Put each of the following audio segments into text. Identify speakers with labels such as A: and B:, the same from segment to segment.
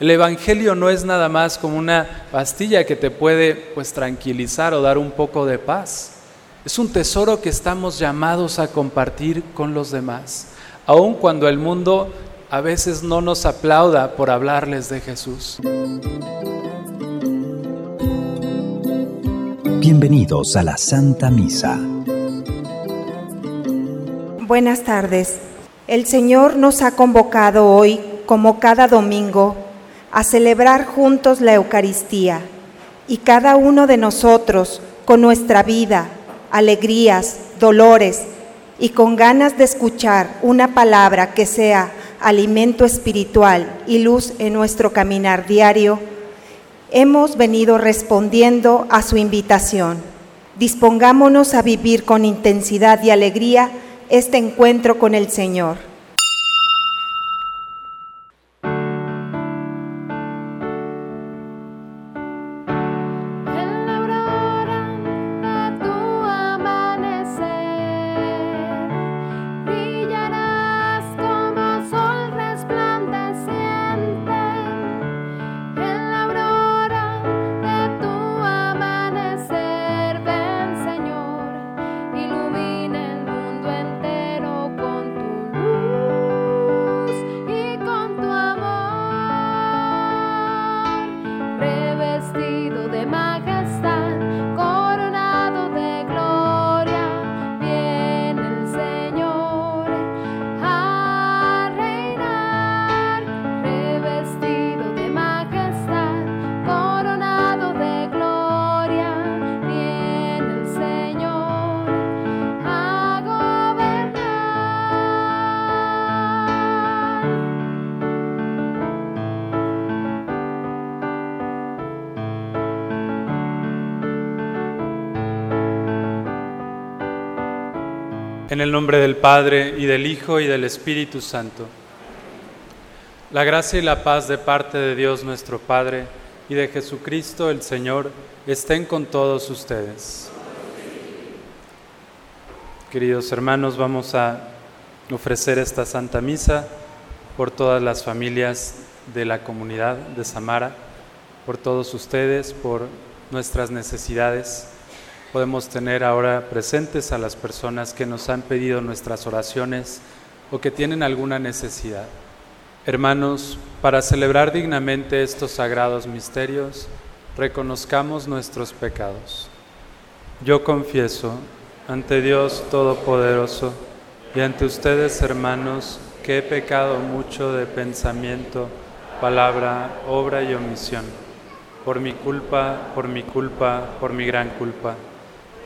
A: El Evangelio no es nada más como una pastilla que te puede pues tranquilizar o dar un poco de paz. Es un tesoro que estamos llamados a compartir con los demás, aun cuando el mundo a veces no nos aplauda por hablarles de Jesús.
B: Bienvenidos a la Santa Misa.
C: Buenas tardes. El Señor nos ha convocado hoy, como cada domingo, a celebrar juntos la Eucaristía y cada uno de nosotros, con nuestra vida, alegrías, dolores y con ganas de escuchar una palabra que sea alimento espiritual y luz en nuestro caminar diario, hemos venido respondiendo a su invitación. Dispongámonos a vivir con intensidad y alegría este encuentro con el Señor.
A: En el nombre del Padre y del Hijo y del Espíritu Santo. La gracia y la paz de parte de Dios nuestro Padre y de Jesucristo el Señor estén con todos ustedes. Queridos hermanos, vamos a ofrecer esta Santa Misa por todas las familias de la comunidad de Samara, por todos ustedes, por nuestras necesidades podemos tener ahora presentes a las personas que nos han pedido nuestras oraciones o que tienen alguna necesidad. Hermanos, para celebrar dignamente estos sagrados misterios, reconozcamos nuestros pecados. Yo confieso ante Dios Todopoderoso y ante ustedes, hermanos, que he pecado mucho de pensamiento, palabra, obra y omisión, por mi culpa, por mi culpa, por mi gran culpa.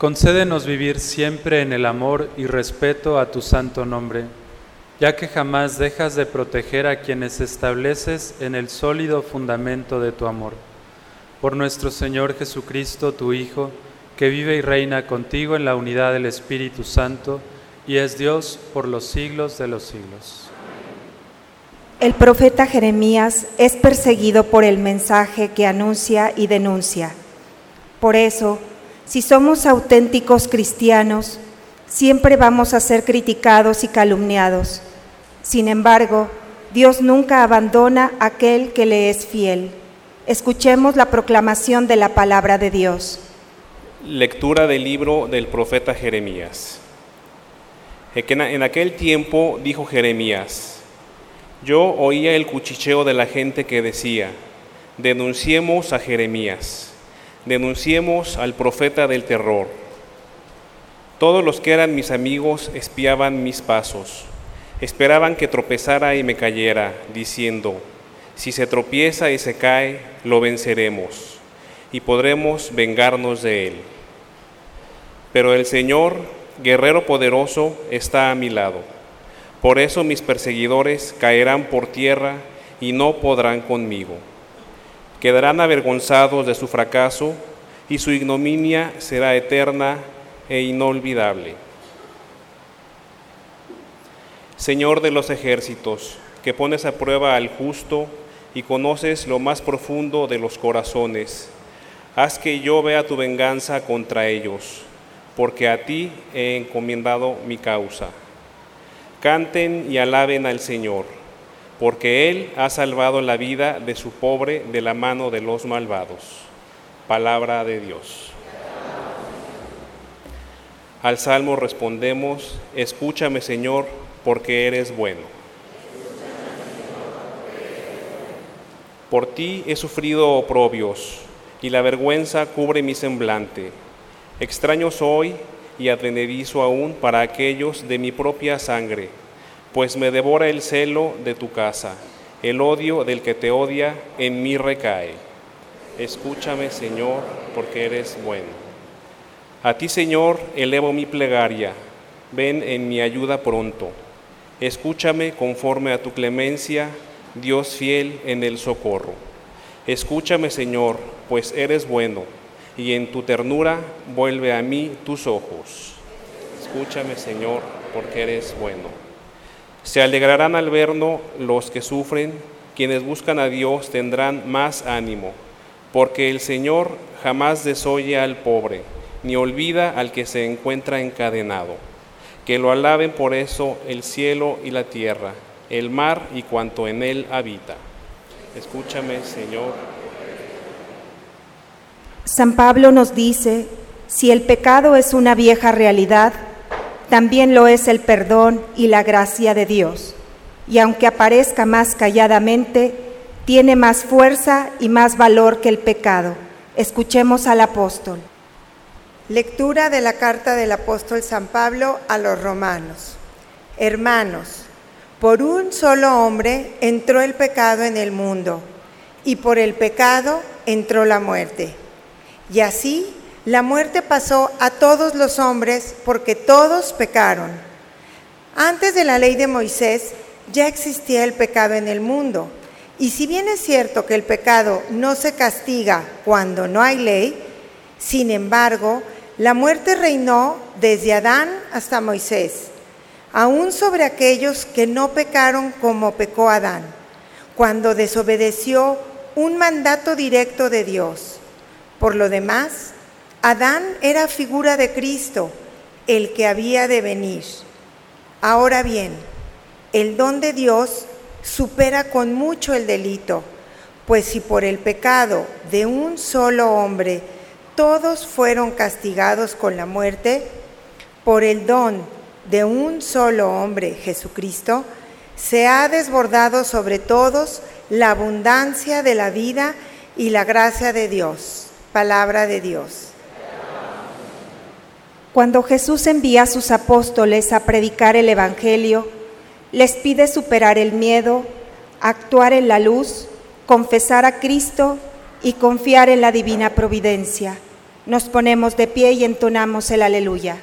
A: concédenos vivir siempre en el amor y respeto a tu santo nombre, ya que jamás dejas de proteger a quienes estableces en el sólido fundamento de tu amor. Por nuestro Señor Jesucristo, tu Hijo, que vive y reina contigo en la unidad del Espíritu Santo, y es Dios por los siglos de los siglos.
C: El profeta Jeremías es perseguido por el mensaje que anuncia y denuncia. Por eso, si somos auténticos cristianos, siempre vamos a ser criticados y calumniados. Sin embargo, Dios nunca abandona a aquel que le es fiel. Escuchemos la proclamación de la palabra de Dios.
D: Lectura del libro del profeta Jeremías. En aquel tiempo dijo Jeremías, yo oía el cuchicheo de la gente que decía, denunciemos a Jeremías, denunciemos al profeta del terror. Todos los que eran mis amigos espiaban mis pasos, esperaban que tropezara y me cayera, diciendo, si se tropieza y se cae, lo venceremos y podremos vengarnos de él. Pero el Señor guerrero poderoso, está a mi lado. Por eso mis perseguidores caerán por tierra y no podrán conmigo. Quedarán avergonzados de su fracaso y su ignominia será eterna e inolvidable. Señor de los ejércitos, que pones a prueba al justo y conoces lo más profundo de los corazones, haz que yo vea tu venganza contra ellos porque a ti he encomendado mi causa. Canten y alaben al Señor, porque Él ha salvado la vida de su pobre de la mano de los malvados. Palabra de Dios. Al salmo respondemos, escúchame Señor, porque eres bueno. Por ti he sufrido oprobios, y la vergüenza cubre mi semblante Extraño soy y advenedizo aún para aquellos de mi propia sangre, pues me devora el celo de tu casa, el odio del que te odia en mí recae. Escúchame, Señor, porque eres bueno. A ti, Señor, elevo mi plegaria, ven en mi ayuda pronto. Escúchame conforme a tu clemencia, Dios fiel en el socorro. Escúchame, Señor, pues eres bueno y en tu ternura vuelve a mí tus ojos. Escúchame, Señor, porque eres bueno. Se alegrarán al vernos los que sufren, quienes buscan a Dios tendrán más ánimo, porque el Señor jamás desoye al pobre, ni olvida al que se encuentra encadenado. Que lo alaben por eso el cielo y la tierra, el mar y cuanto en él habita. Escúchame, Señor,
C: San Pablo nos dice, si el pecado es una vieja realidad, también lo es el perdón y la gracia de Dios. Y aunque aparezca más calladamente, tiene más fuerza y más valor que el pecado. Escuchemos al apóstol.
E: Lectura de la carta del apóstol San Pablo a los romanos. Hermanos, por un solo hombre entró el pecado en el mundo, y por el pecado entró la muerte. Y así la muerte pasó a todos los hombres porque todos pecaron. Antes de la ley de Moisés ya existía el pecado en el mundo. Y si bien es cierto que el pecado no se castiga cuando no hay ley, sin embargo, la muerte reinó desde Adán hasta Moisés, aún sobre aquellos que no pecaron como pecó Adán, cuando desobedeció un mandato directo de Dios. Por lo demás, Adán era figura de Cristo, el que había de venir. Ahora bien, el don de Dios supera con mucho el delito, Pues si por el pecado de un solo hombre todos fueron castigados con la muerte, por el don de un solo hombre, Jesucristo, se ha desbordado sobre todos la abundancia de la vida y la gracia de Dios. Palabra de Dios.
C: Cuando Jesús envía a sus apóstoles a predicar el Evangelio, les pide superar el miedo, actuar en la luz, confesar a Cristo y confiar en la divina providencia. Nos ponemos de pie y entonamos el aleluya.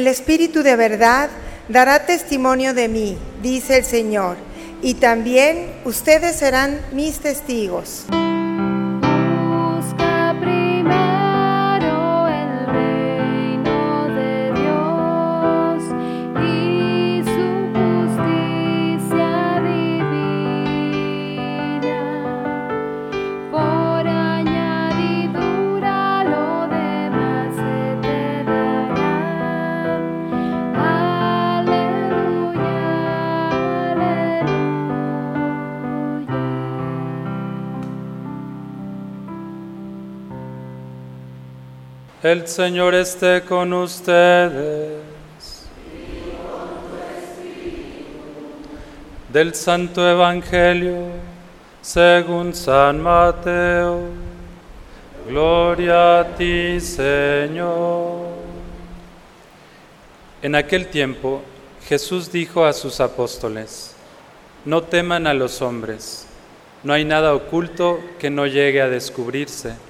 E: El Espíritu de verdad dará testimonio de mí, dice el Señor, y también ustedes serán mis testigos.
A: El Señor esté con ustedes. Del Santo Evangelio según San Mateo. Gloria a ti, Señor. En aquel tiempo Jesús dijo a sus apóstoles, no teman a los hombres, no hay nada oculto que no llegue a descubrirse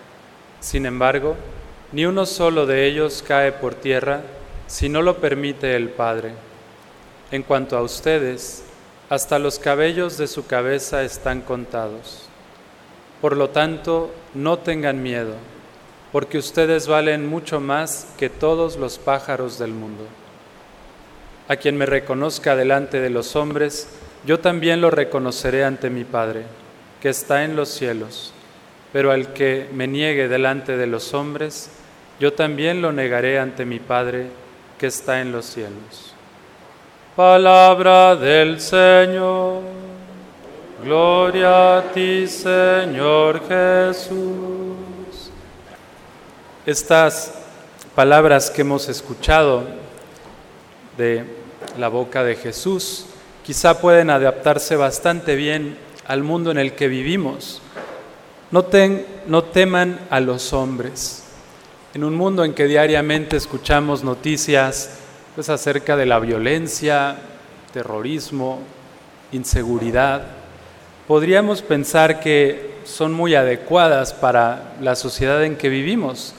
A: Sin embargo, ni uno solo de ellos cae por tierra si no lo permite el Padre. En cuanto a ustedes, hasta los cabellos de su cabeza están contados. Por lo tanto, no tengan miedo, porque ustedes valen mucho más que todos los pájaros del mundo. A quien me reconozca delante de los hombres, yo también lo reconoceré ante mi Padre, que está en los cielos pero al que me niegue delante de los hombres, yo también lo negaré ante mi Padre que está en los cielos. Palabra del Señor. Gloria a ti, Señor Jesús. Estas palabras que hemos escuchado de la boca de Jesús quizá pueden adaptarse bastante bien al mundo en el que vivimos no, teman a los hombres. En un mundo en que diariamente escuchamos noticias pues, acerca de la violencia, terrorismo, inseguridad, podríamos pensar que son muy adecuadas para la sociedad en que vivimos,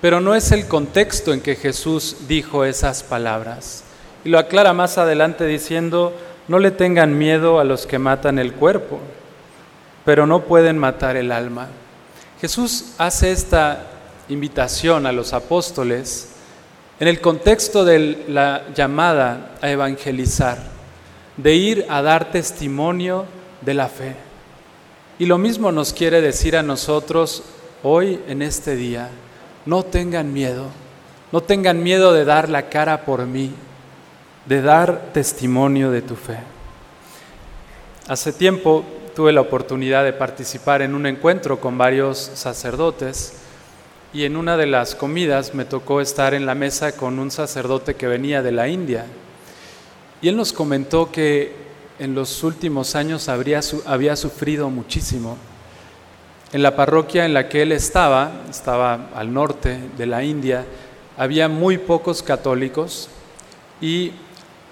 A: pero no es el contexto en que Jesús dijo esas palabras. Y lo aclara más adelante diciendo, no le tengan miedo a los que matan el cuerpo, pero no pueden matar el alma. Jesús hace esta invitación a los apóstoles en el contexto de la llamada a evangelizar, de ir a dar testimonio de la fe. Y lo mismo nos quiere decir a nosotros hoy en este día. No tengan miedo, no tengan miedo de dar la cara por mí, de dar testimonio de tu fe. Hace tiempo tuve la oportunidad de participar en un encuentro con varios sacerdotes y en una de las comidas me tocó estar en la mesa con un sacerdote que venía de la India. Y él nos comentó que en los últimos años habría, había sufrido muchísimo. En la parroquia en la que él estaba, estaba al norte de la India, había muy pocos católicos y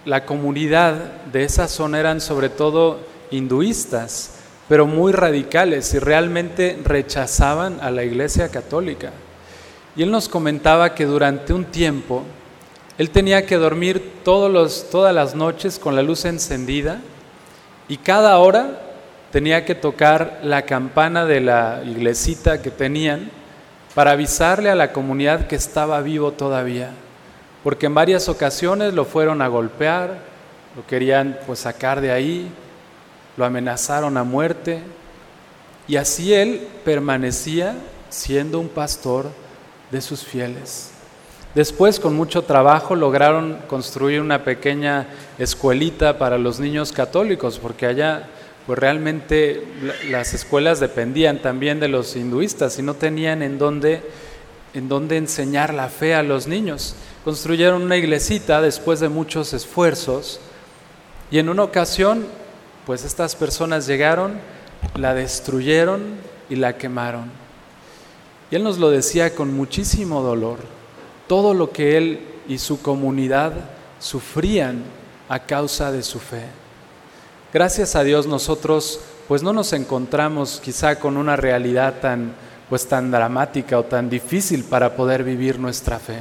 A: la comunidad de esa zona eran sobre todo hinduistas, pero muy radicales y realmente rechazaban a la Iglesia Católica. Y él nos comentaba que durante un tiempo él tenía que dormir todas las noches con la luz encendida y cada hora tenía que tocar la campana de la iglesita que tenían para avisarle a la comunidad que estaba vivo todavía, porque en varias ocasiones lo fueron a golpear, lo querían pues sacar de ahí, lo amenazaron a muerte, y así él permanecía siendo un pastor de sus fieles. Después, con mucho trabajo, lograron construir una pequeña escuelita para los niños católicos, porque allá pues realmente las escuelas dependían también de los hinduistas y no tenían en en dónde enseñar la fe a los niños. Construyeron una iglesita después de muchos esfuerzos y en una ocasión, pues estas personas llegaron, la destruyeron y la quemaron. Y él nos lo decía con muchísimo dolor, todo lo que él y su comunidad sufrían a causa de su fe. Gracias a Dios nosotros pues no nos encontramos quizá con una realidad tan pues tan dramática o tan difícil para poder vivir nuestra fe.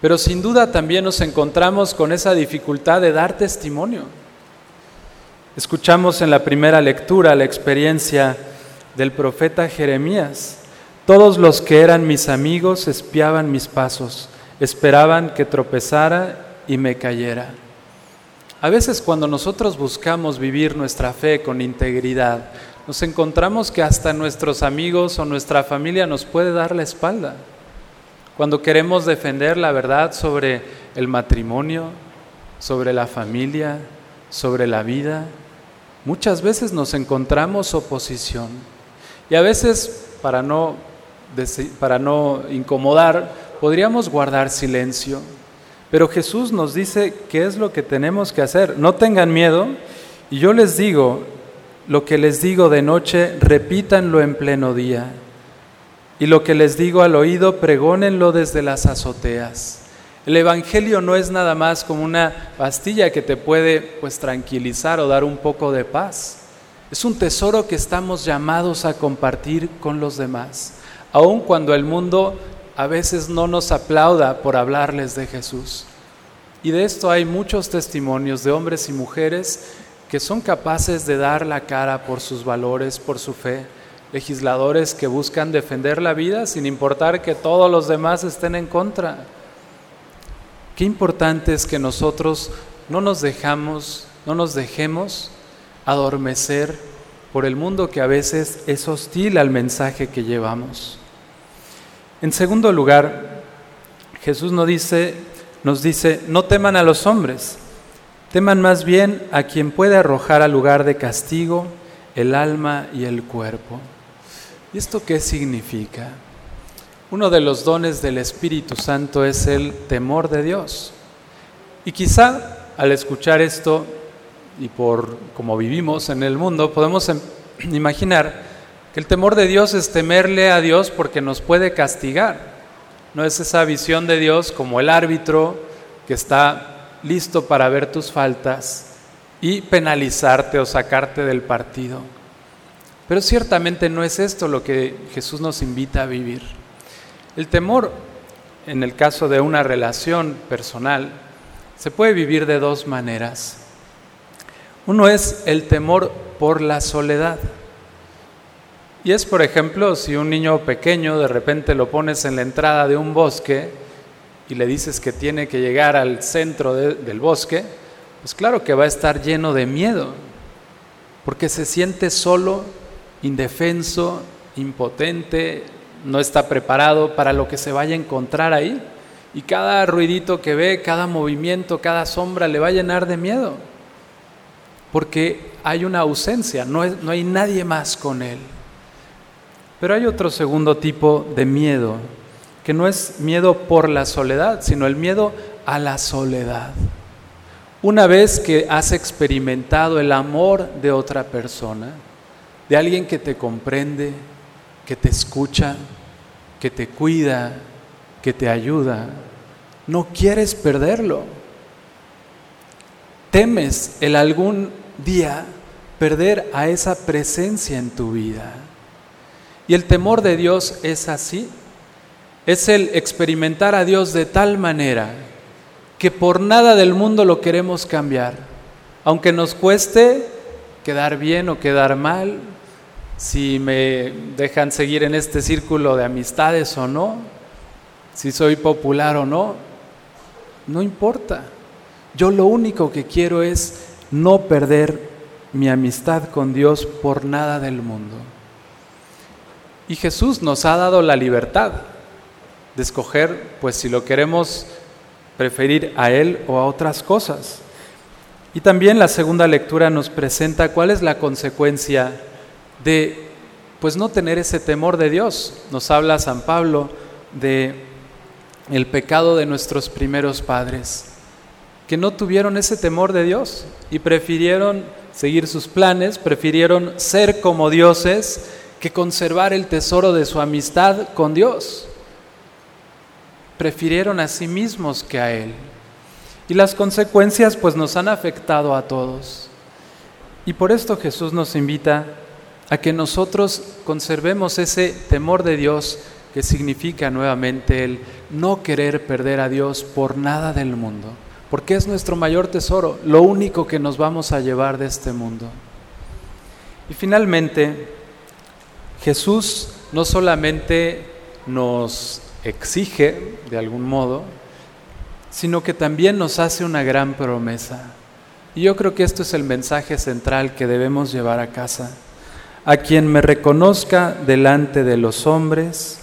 A: Pero sin duda también nos encontramos con esa dificultad de dar testimonio. Escuchamos en la primera lectura la experiencia del profeta Jeremías. Todos los que eran mis amigos espiaban mis pasos, esperaban que tropezara y me cayera. A veces cuando nosotros buscamos vivir nuestra fe con integridad, nos encontramos que hasta nuestros amigos o nuestra familia nos puede dar la espalda. Cuando queremos defender la verdad sobre el matrimonio, sobre la familia, sobre la vida, muchas veces nos encontramos oposición. Y a veces, para no, para no incomodar, podríamos guardar silencio pero Jesús nos dice qué es lo que tenemos que hacer. No tengan miedo. Y yo les digo, lo que les digo de noche, repítanlo en pleno día. Y lo que les digo al oído, pregónenlo desde las azoteas. El Evangelio no es nada más como una pastilla que te puede pues tranquilizar o dar un poco de paz. Es un tesoro que estamos llamados a compartir con los demás, aun cuando el mundo a veces no nos aplauda por hablarles de Jesús. Y de esto hay muchos testimonios de hombres y mujeres que son capaces de dar la cara por sus valores, por su fe, legisladores que buscan defender la vida sin importar que todos los demás estén en contra. Qué importante es que nosotros no nos dejamos, no nos dejemos adormecer por el mundo que a veces es hostil al mensaje que llevamos. En segundo lugar, Jesús nos dice, nos dice, no teman a los hombres, teman más bien a quien puede arrojar al lugar de castigo el alma y el cuerpo. ¿Y esto qué significa? Uno de los dones del Espíritu Santo es el temor de Dios. Y quizá al escuchar esto y por como vivimos en el mundo, podemos em, imaginar que el temor de Dios es temerle a Dios porque nos puede castigar. No es esa visión de Dios como el árbitro que está listo para ver tus faltas y penalizarte o sacarte del partido. Pero ciertamente no es esto lo que Jesús nos invita a vivir. El temor, en el caso de una relación personal, se puede vivir de dos maneras. Uno es el temor por la soledad. Y es, por ejemplo, si un niño pequeño de repente lo pones en la entrada de un bosque y le dices que tiene que llegar al centro del bosque, pues claro que va a estar lleno de miedo, porque se siente solo, indefenso, impotente, no está preparado para lo que se vaya a encontrar ahí. Y cada ruidito que ve, cada movimiento, cada sombra le va a llenar de miedo, porque hay una ausencia, no, no hay nadie más con él. Pero hay otro segundo tipo de miedo, que no es miedo por la soledad, sino el miedo a la soledad. Una vez que has experimentado el amor de otra persona, de alguien que te comprende, que te escucha, que te cuida, que te ayuda, no quieres perderlo. Temes el algún día perder a esa presencia en tu vida. Y el temor de Dios es así. Es el experimentar a Dios de tal manera que por nada del mundo lo queremos cambiar. Aunque nos cueste quedar bien o quedar mal, si me dejan seguir en este círculo de amistades o no, si soy popular o no, no importa. Yo lo único que quiero es no perder mi amistad con Dios por nada del mundo. Y Jesús nos ha dado la libertad de escoger, pues si lo queremos preferir a Él o a otras cosas. Y también la segunda lectura nos presenta cuál es la consecuencia de pues no tener ese temor de Dios. Nos habla San Pablo de el pecado de nuestros primeros padres, que no tuvieron ese temor de Dios y prefirieron seguir sus planes, prefirieron ser como dioses que conservar el tesoro de su amistad con Dios. Prefirieron a sí mismos que a Él. Y las consecuencias pues nos han afectado a todos. Y por esto Jesús nos invita a que nosotros conservemos ese temor de Dios que significa nuevamente el no querer perder a Dios por nada del mundo, porque es nuestro mayor tesoro, lo único que nos vamos a llevar de este mundo. Y finalmente, Jesús no solamente nos exige de algún modo, sino que también nos hace una gran promesa. Y yo creo que esto es el mensaje central que debemos llevar a casa. A quien me reconozca delante de los hombres,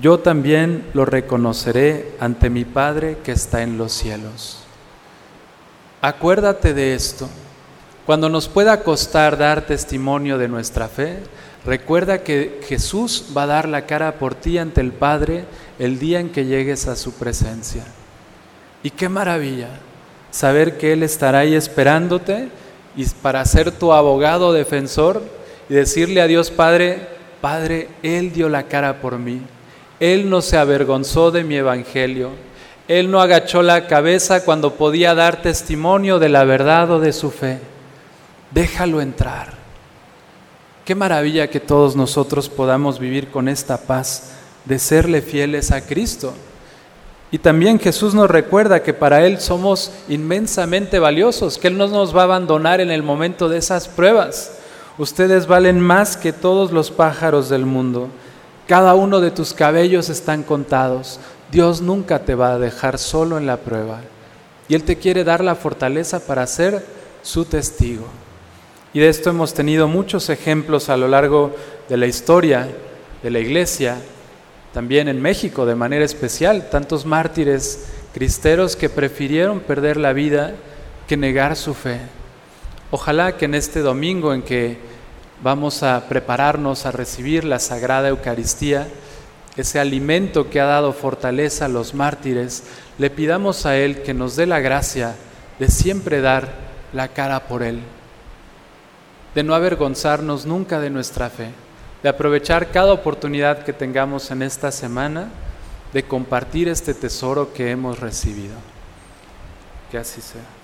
A: yo también lo reconoceré ante mi Padre que está en los cielos. Acuérdate de esto. Cuando nos pueda costar dar testimonio de nuestra fe, recuerda que Jesús va a dar la cara por ti ante el Padre el día en que llegues a su presencia. Y qué maravilla saber que Él estará ahí esperándote y para ser tu abogado defensor y decirle a Dios Padre, Padre, Él dio la cara por mí. Él no se avergonzó de mi evangelio. Él no agachó la cabeza cuando podía dar testimonio de la verdad o de su fe. Déjalo entrar. Qué maravilla que todos nosotros podamos vivir con esta paz de serle fieles a Cristo. Y también Jesús nos recuerda que para Él somos inmensamente valiosos, que Él no nos va a abandonar en el momento de esas pruebas. Ustedes valen más que todos los pájaros del mundo. Cada uno de tus cabellos están contados. Dios nunca te va a dejar solo en la prueba. Y Él te quiere dar la fortaleza para ser su testigo. Y de esto hemos tenido muchos ejemplos a lo largo de la historia de la iglesia, también en México de manera especial, tantos mártires cristeros que prefirieron perder la vida que negar su fe. Ojalá que en este domingo en que vamos a prepararnos a recibir la Sagrada Eucaristía, ese alimento que ha dado fortaleza a los mártires, le pidamos a Él que nos dé la gracia de siempre dar la cara por Él, de no avergonzarnos nunca de nuestra fe, de aprovechar cada oportunidad que tengamos en esta semana de compartir este tesoro que hemos recibido. Que así sea.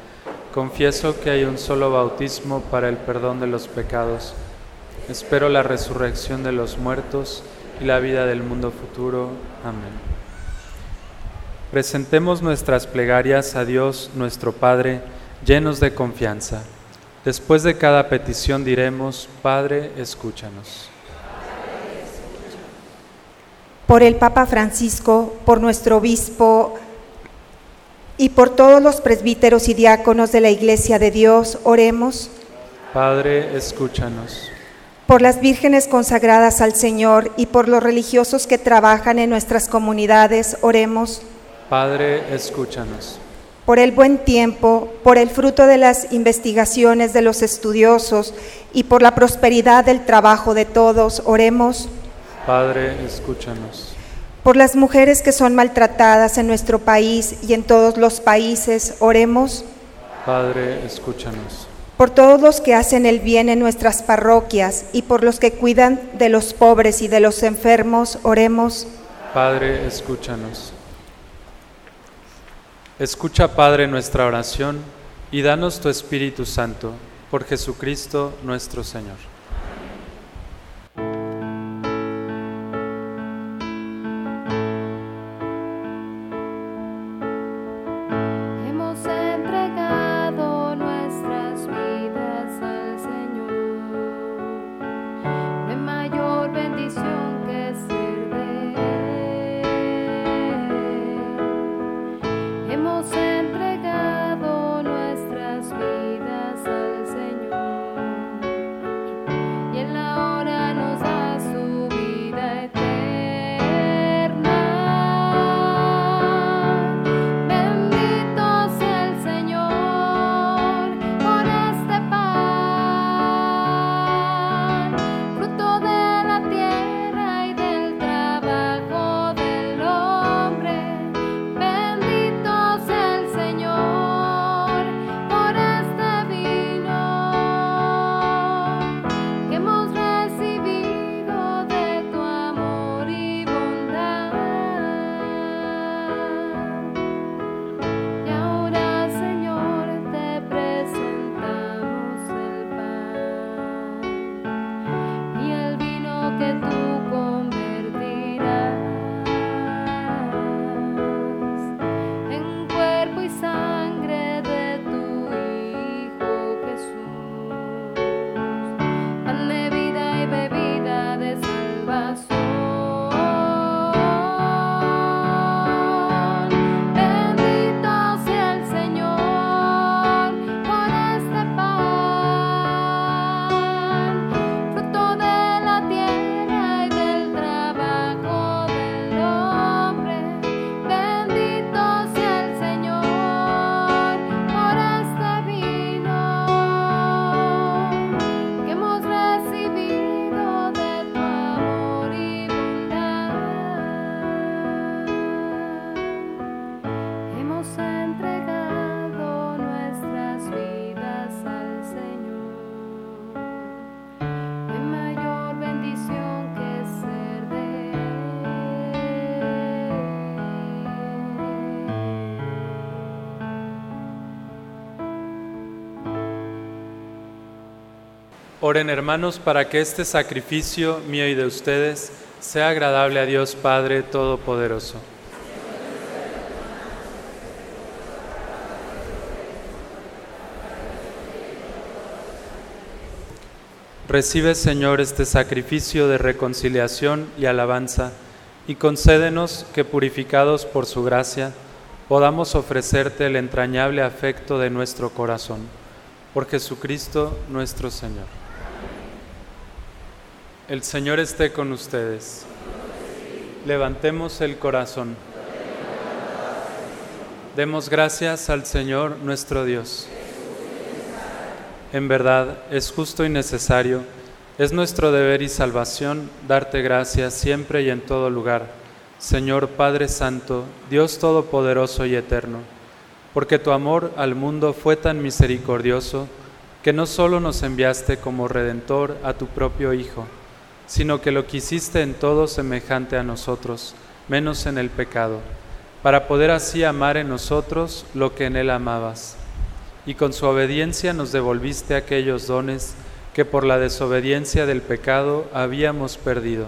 F: Confieso que hay un solo bautismo para el perdón de los pecados. Espero la resurrección de los muertos y la vida del mundo futuro. Amén. Presentemos nuestras plegarias a Dios nuestro Padre, llenos de confianza. Después de cada petición diremos, Padre, escúchanos.
C: Por el Papa Francisco, por nuestro obispo y por todos los presbíteros y diáconos de la Iglesia de Dios, oremos.
F: Padre, escúchanos.
C: Por las vírgenes consagradas al Señor y por los religiosos que trabajan en nuestras comunidades, oremos.
F: Padre, escúchanos.
C: Por el buen tiempo, por el fruto de las investigaciones de los estudiosos y por la prosperidad del trabajo de todos, oremos.
F: Padre, escúchanos
C: por las mujeres que son maltratadas en nuestro país y en todos los países, oremos.
F: Padre, escúchanos.
C: Por todos los que hacen el bien en nuestras parroquias y por los que cuidan de los pobres y de los enfermos, oremos.
F: Padre, escúchanos. Escucha, Padre, nuestra oración y danos tu Espíritu Santo, por Jesucristo nuestro Señor. Oren hermanos para que este sacrificio mío y de ustedes sea agradable a Dios Padre Todopoderoso. Recibe Señor este sacrificio de reconciliación y alabanza y concédenos que purificados por su gracia podamos ofrecerte el entrañable afecto de nuestro corazón. Por Jesucristo nuestro Señor. El Señor esté con ustedes. Levantemos el corazón. Demos gracias al Señor nuestro Dios.
A: En verdad, es justo y necesario, es nuestro deber y salvación darte gracias siempre y en todo lugar, Señor Padre Santo, Dios Todopoderoso y Eterno, porque tu amor al mundo fue tan misericordioso, que no solo nos enviaste como Redentor a tu propio Hijo, sino que lo quisiste en todo semejante a nosotros, menos en el pecado, para poder así amar en nosotros lo que en Él amabas. Y con su obediencia nos devolviste aquellos dones que por la desobediencia del pecado habíamos perdido.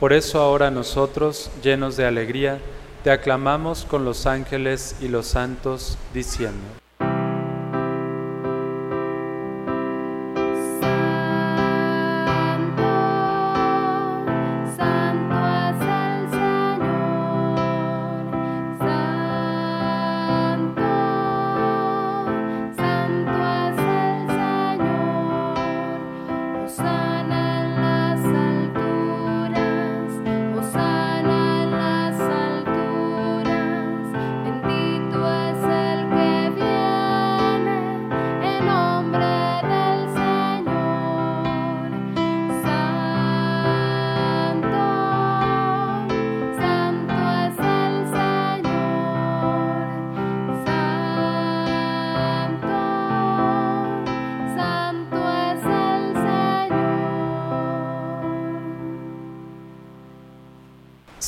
A: Por eso ahora nosotros, llenos de alegría, te aclamamos con los ángeles y los santos, diciendo.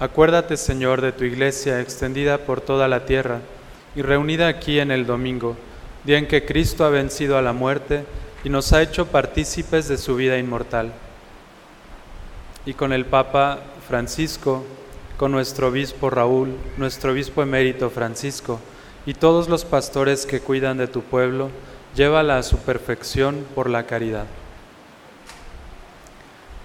A: Acuérdate, Señor, de tu iglesia extendida por toda la tierra y reunida aquí en el domingo, día en que Cristo ha vencido a la muerte y nos ha hecho partícipes de su vida inmortal. Y con el Papa Francisco, con nuestro obispo Raúl, nuestro obispo emérito Francisco, y todos los pastores que cuidan de tu pueblo, llévala a su perfección por la caridad.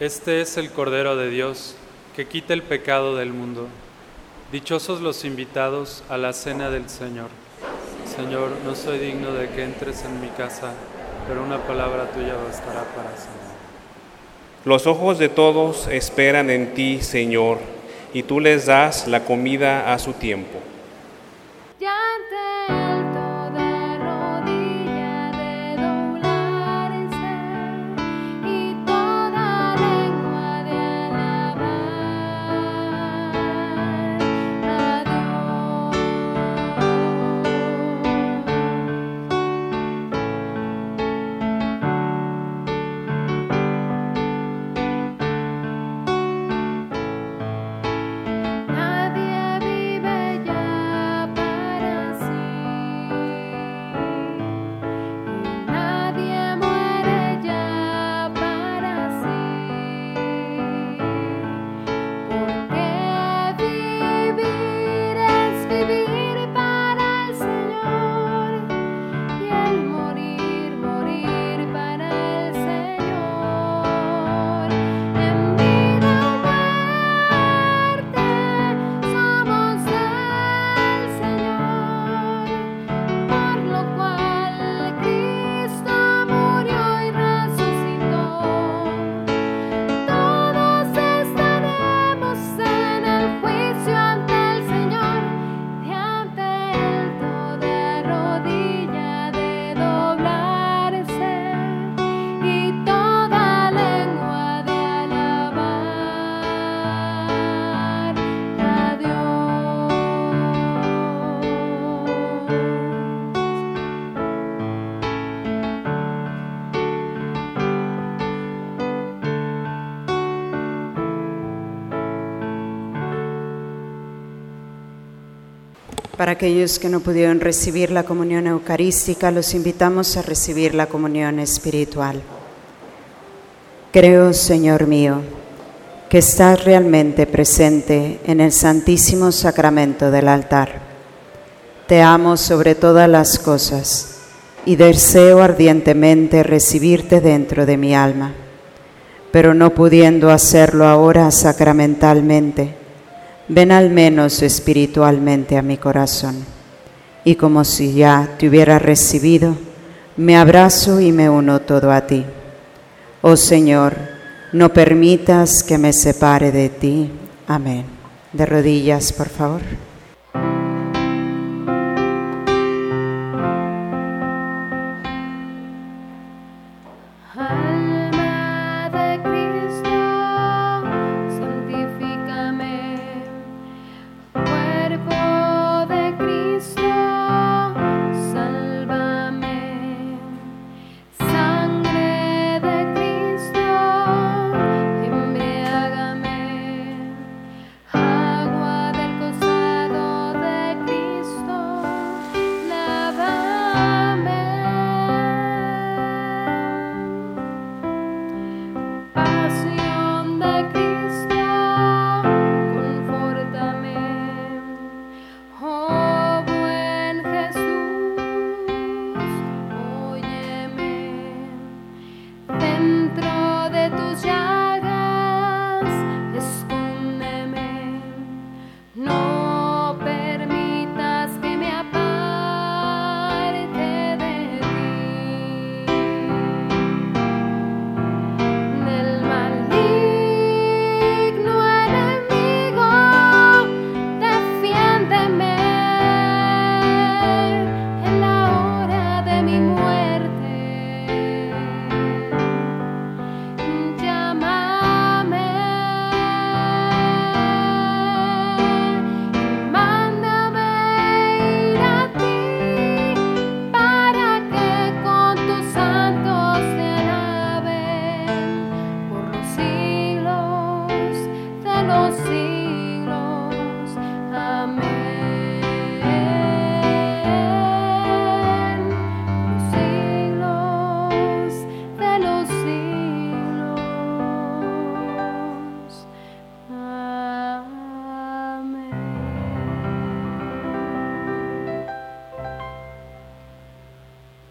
A: Este es el Cordero de Dios que quita el pecado del mundo. Dichosos los invitados a la cena del Señor. Señor, no soy digno de que entres en mi casa, pero una palabra tuya bastará para sanar.
D: Los ojos de todos esperan en ti, Señor, y tú les das la comida a su tiempo.
F: Para aquellos que no pudieron recibir la comunión eucarística, los invitamos a recibir la comunión espiritual. Creo, Señor mío, que estás realmente presente en el Santísimo Sacramento del altar. Te amo sobre todas las cosas y deseo ardientemente recibirte dentro de mi alma, pero no pudiendo hacerlo ahora sacramentalmente ven al menos espiritualmente a mi corazón. Y como si ya te hubiera recibido, me abrazo y me uno todo a ti. Oh Señor, no permitas que me separe de ti. Amén. De rodillas, por favor.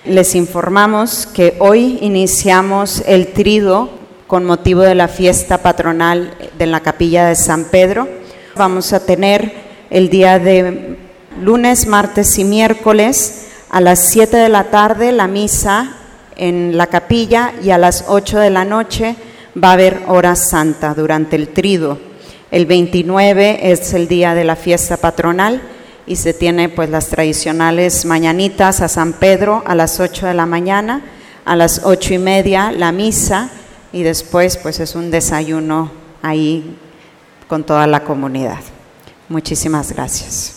F: Les informamos que hoy iniciamos el trido con motivo de la fiesta patronal de la capilla de San Pedro. Vamos a tener el día de lunes, martes y miércoles a las 7 de la tarde la misa en la capilla y a las 8 de la noche va a haber hora santa durante el trido. El 29 es el día de la fiesta patronal y se tiene pues las tradicionales mañanitas a San Pedro a las 8 de la mañana, a las ocho y media la misa y después pues es un desayuno ahí con toda la comunidad. Muchísimas gracias.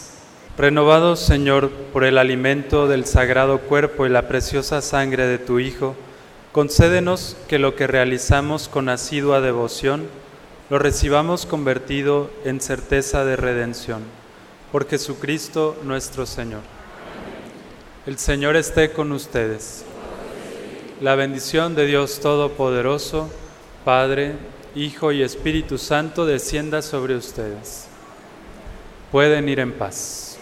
A: Renovados, Señor, por el alimento del sagrado cuerpo y la preciosa sangre de tu Hijo, concédenos que lo que realizamos con asidua devoción lo recibamos convertido en certeza de redención por Jesucristo nuestro Señor. El Señor esté con ustedes. La bendición de Dios Todopoderoso, Padre, Hijo y Espíritu Santo descienda sobre ustedes. Pueden ir en paz.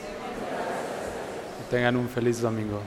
A: Que tengan un feliz domingo.